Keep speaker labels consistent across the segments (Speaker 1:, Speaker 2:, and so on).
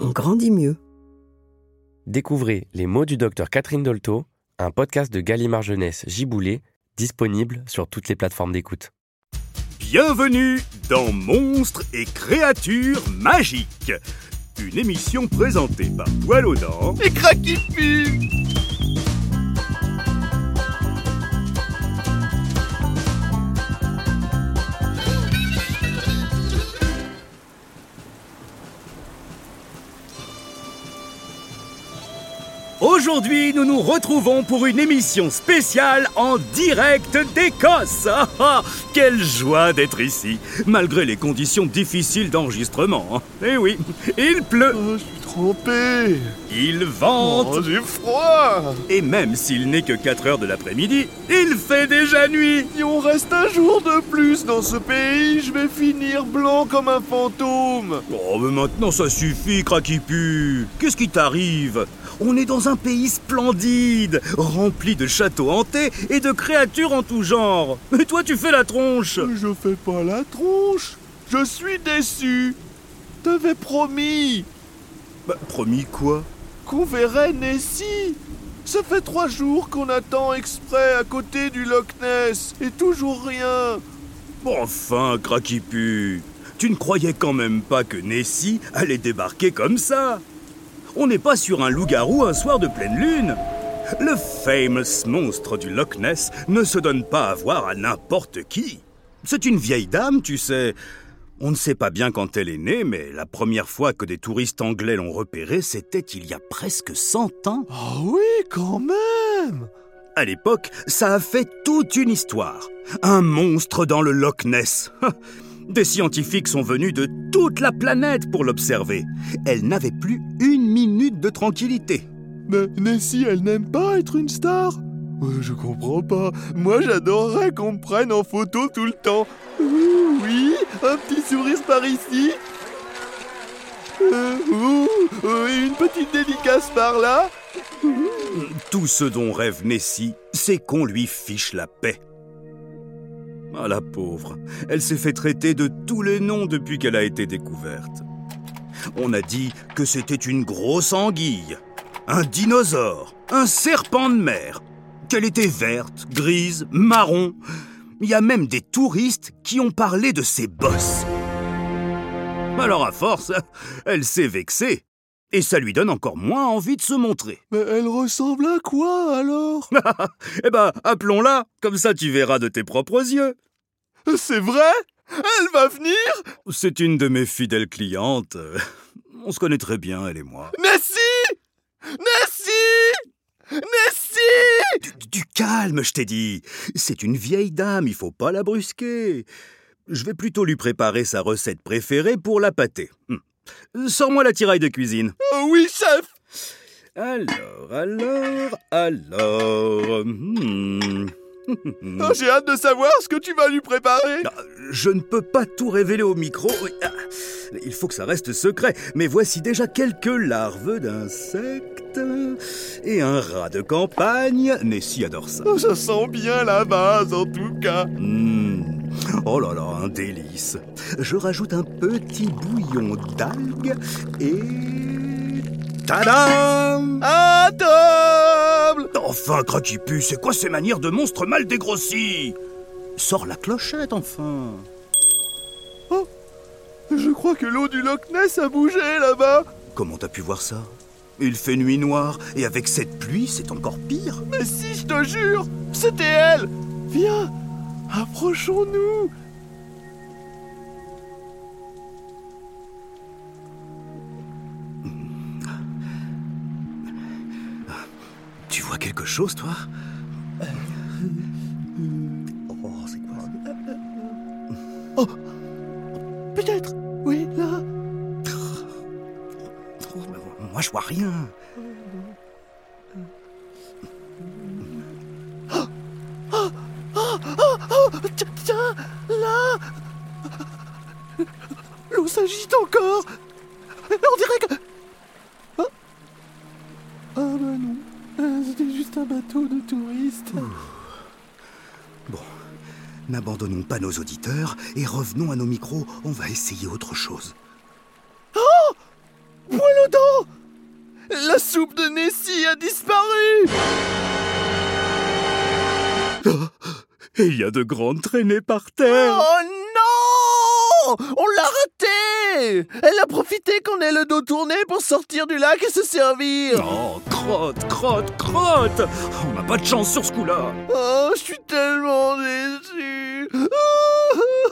Speaker 1: on grandit mieux.
Speaker 2: Découvrez Les mots du docteur Catherine Dolto, un podcast de Gallimard Jeunesse Giboulé, disponible sur toutes les plateformes d'écoute.
Speaker 3: Bienvenue dans Monstres et créatures magiques, une émission présentée par Poil aux dents et Craquipu. Aujourd'hui, nous nous retrouvons pour une émission spéciale en direct d'Écosse. Ah, ah, quelle joie d'être ici, malgré les conditions difficiles d'enregistrement. Eh oui, il pleut,
Speaker 4: Oh, je suis trempé.
Speaker 3: il vente,
Speaker 4: Oh, j'ai froid.
Speaker 3: et même s'il n'est que 4 heures de l'après-midi, il fait déjà nuit.
Speaker 4: Si on reste un jour de plus dans ce pays, je vais finir blanc comme un fantôme.
Speaker 3: Oh, mais maintenant ça suffit, Craquipu. Qu'est-ce qui t'arrive? On est dans un pays splendide, rempli de châteaux hantés et de créatures en tout genre. Et toi, tu fais la tronche.
Speaker 4: Je fais pas la tronche. Je suis déçu. T'avais promis
Speaker 3: Bah, promis quoi?
Speaker 4: Qu'on verrait Nessie. Ça fait trois jours qu'on attend exprès à côté du Loch Ness et toujours rien.
Speaker 3: Enfin, Craquipu, tu ne croyais quand même pas que Nessie allait débarquer comme ça On n'est pas sur un loup-garou un soir de pleine lune Le famous monstre du Loch Ness ne se donne pas à voir à n'importe qui. C'est une vieille dame, tu sais. On ne sait pas bien quand elle est née, mais la première fois que des touristes anglais l'ont repérée, c'était il y a presque 100 ans.
Speaker 4: Ah oui, quand même.
Speaker 3: À l'époque, ça a fait toute une histoire. Un monstre dans le Loch Ness. Des scientifiques sont venus de toute la planète pour l'observer. Elle n'avait plus une minute de tranquillité.
Speaker 4: Mais Nessie, elle n'aime pas être une star. Euh, Je comprends pas. Moi, j'adorerais qu'on me prenne en photo tout le temps. Ouh, oui, un petit sourire par ici. Euh, ouh, euh, et une petite dédicace par là.
Speaker 3: Tout ce dont rêve Nessie, c'est qu'on lui fiche la paix. Ah la pauvre, elle s'est fait traiter de tous les noms depuis qu'elle a été découverte. On a dit que c'était une grosse anguille, un dinosaure, un serpent de mer, qu'elle était verte, grise, marron. Il y a même des touristes qui ont parlé de ses bosses. Alors à force, elle s'est vexée. Et ça lui donne encore moins envie de se montrer.
Speaker 4: Mais elle ressemble à quoi alors?
Speaker 3: Eh ben, appelons-la, comme ça tu verras de tes propres yeux.
Speaker 4: C'est vrai? Elle va venir?
Speaker 3: C'est une de mes fidèles clientes. On se connaît très bien, elle et moi.
Speaker 4: Nessie Nessie Nessie
Speaker 3: Du, du calme, je t'ai dit. C'est une vieille dame, il faut pas la brusquer. Je vais plutôt lui préparer sa recette préférée pour la pâtée. Hum. Sors-moi la tiraille de cuisine.
Speaker 4: Oh oui, chef
Speaker 3: Alors, alors, alors. hmm.
Speaker 4: Oh, J'ai hâte de savoir ce que tu vas lui préparer
Speaker 3: Je ne peux pas tout révéler au micro. Il faut que ça reste secret, mais voici déjà quelques larves d'insectes et un rat de campagne. Nessie adore ça.
Speaker 4: Oh, ça sent bien la base en tout cas.
Speaker 3: Mmh. Oh là là, un délice. Je rajoute un petit bouillon d'algues et... Tadam Enfin, Craquipu, c'est quoi ces manières de monstre mal dégrossi? Sors la clochette, enfin.
Speaker 4: Oh Je crois que l'eau du Loch Ness a bougé là-bas.
Speaker 3: Comment t'as pu voir ça? Il fait nuit noire, et avec cette pluie, c'est encore pire.
Speaker 4: Mais si, je te jure C'était elle. Viens Approchons-nous
Speaker 3: quelque chose, toi Oh, c'est quoi
Speaker 4: Oh Peut-être Oui, là.
Speaker 3: Moi, je vois rien.
Speaker 4: Oh Tiens, tiens Là. L'eau s'agite encore. On dirait que... Ah, ah bah non. Euh, C'était juste un bateau de touristes.
Speaker 3: Bon, n'abandonnons pas nos auditeurs et revenons à nos micros. On va essayer autre chose.
Speaker 4: Poil aux dents La soupe de Nessie a disparu
Speaker 3: Et il y a de grandes traînées par terre.
Speaker 4: Oh non On l'a Elle a profité qu'on ait le dos tourné pour sortir du lac et se servir
Speaker 3: Oh, crotte, crotte, crotte On n'a pas de chance sur ce coup-là
Speaker 4: Oh, je suis tellement déçu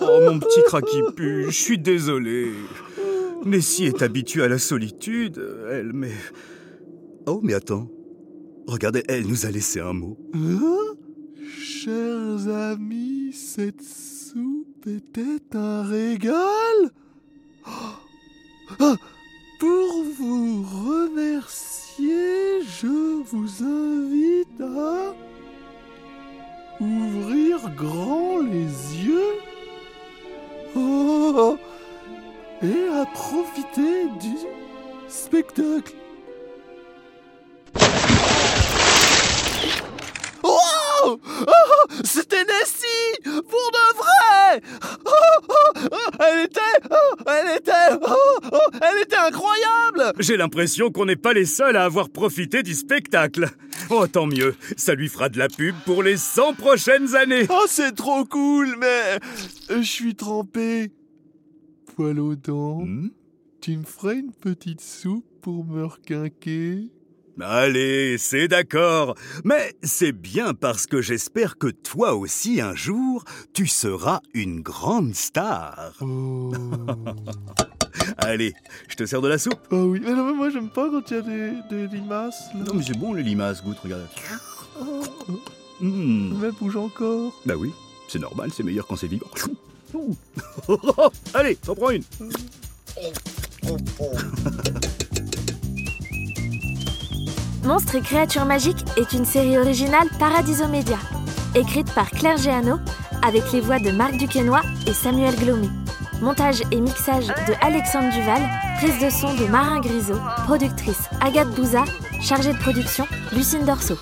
Speaker 3: Oh, mon petit craquipu, je suis désolé. Nessie est habituée à la solitude, elle, mais... Oh, mais attends. Regardez, elle nous a laissé un mot.
Speaker 4: Hein? Chers amis, cette soupe était un régal? Ah Pour vous remercier, je vous invite à ouvrir grand les yeux. Oh. Et à profiter du spectacle. Oh Oh, C'était Nessie Pour de vrai. Oh, oh, oh, Elle était oh, Elle était oh, oh, Elle était incroyable
Speaker 3: J'ai l'impression qu'on n'est pas les seuls à avoir profité du spectacle. Oh, tant mieux. Ça lui fera de la pub pour les 100 prochaines années.
Speaker 4: Oh, c'est trop cool, mais je suis trempé. Poil aux dents,
Speaker 3: Hmm?
Speaker 4: Tu me ferais une petite soupe pour me requinquer?
Speaker 3: Allez, c'est d'accord. Mais c'est bien parce que j'espère que toi aussi un jour, tu seras une grande star.
Speaker 4: Oh.
Speaker 3: Allez, je te sers de la soupe.
Speaker 4: Ah oui, mais non, mais moi j'aime pas quand il y a des, des limaces. là.
Speaker 3: Non mais c'est bon les limaces, goûte, regarde.
Speaker 4: Oh,
Speaker 3: Mmh.
Speaker 4: mais elle bouge encore.
Speaker 3: Bah oui, c'est normal, c'est meilleur quand c'est vivant. Allez, t'en prends une.
Speaker 5: Monstres et créatures magiques est une série originale Paradiso Média, écrite par Claire Géano avec les voix de Marc Duquesnoy et Samuel Glomé. Montage et mixage de Alexandre Duval, prise de son de Marin Grisot, productrice Agathe Bouza, chargée de production Lucine Dorso.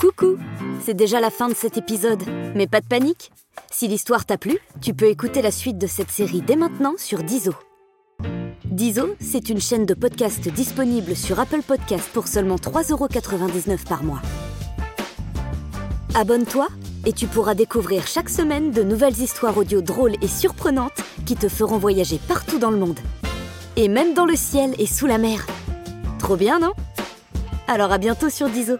Speaker 6: Coucou C'est déjà la fin de cet épisode, mais pas de panique Si l'histoire t'a plu, tu peux écouter la suite de cette série dès maintenant sur Dizo. Dizo, c'est une chaîne de podcast disponible sur Apple Podcasts pour seulement 3,99€ par mois. Abonne-toi et tu pourras découvrir chaque semaine de nouvelles histoires audio drôles et surprenantes qui te feront voyager partout dans le monde. Et même dans le ciel et sous la mer. Trop bien, non? Alors à bientôt sur Dizo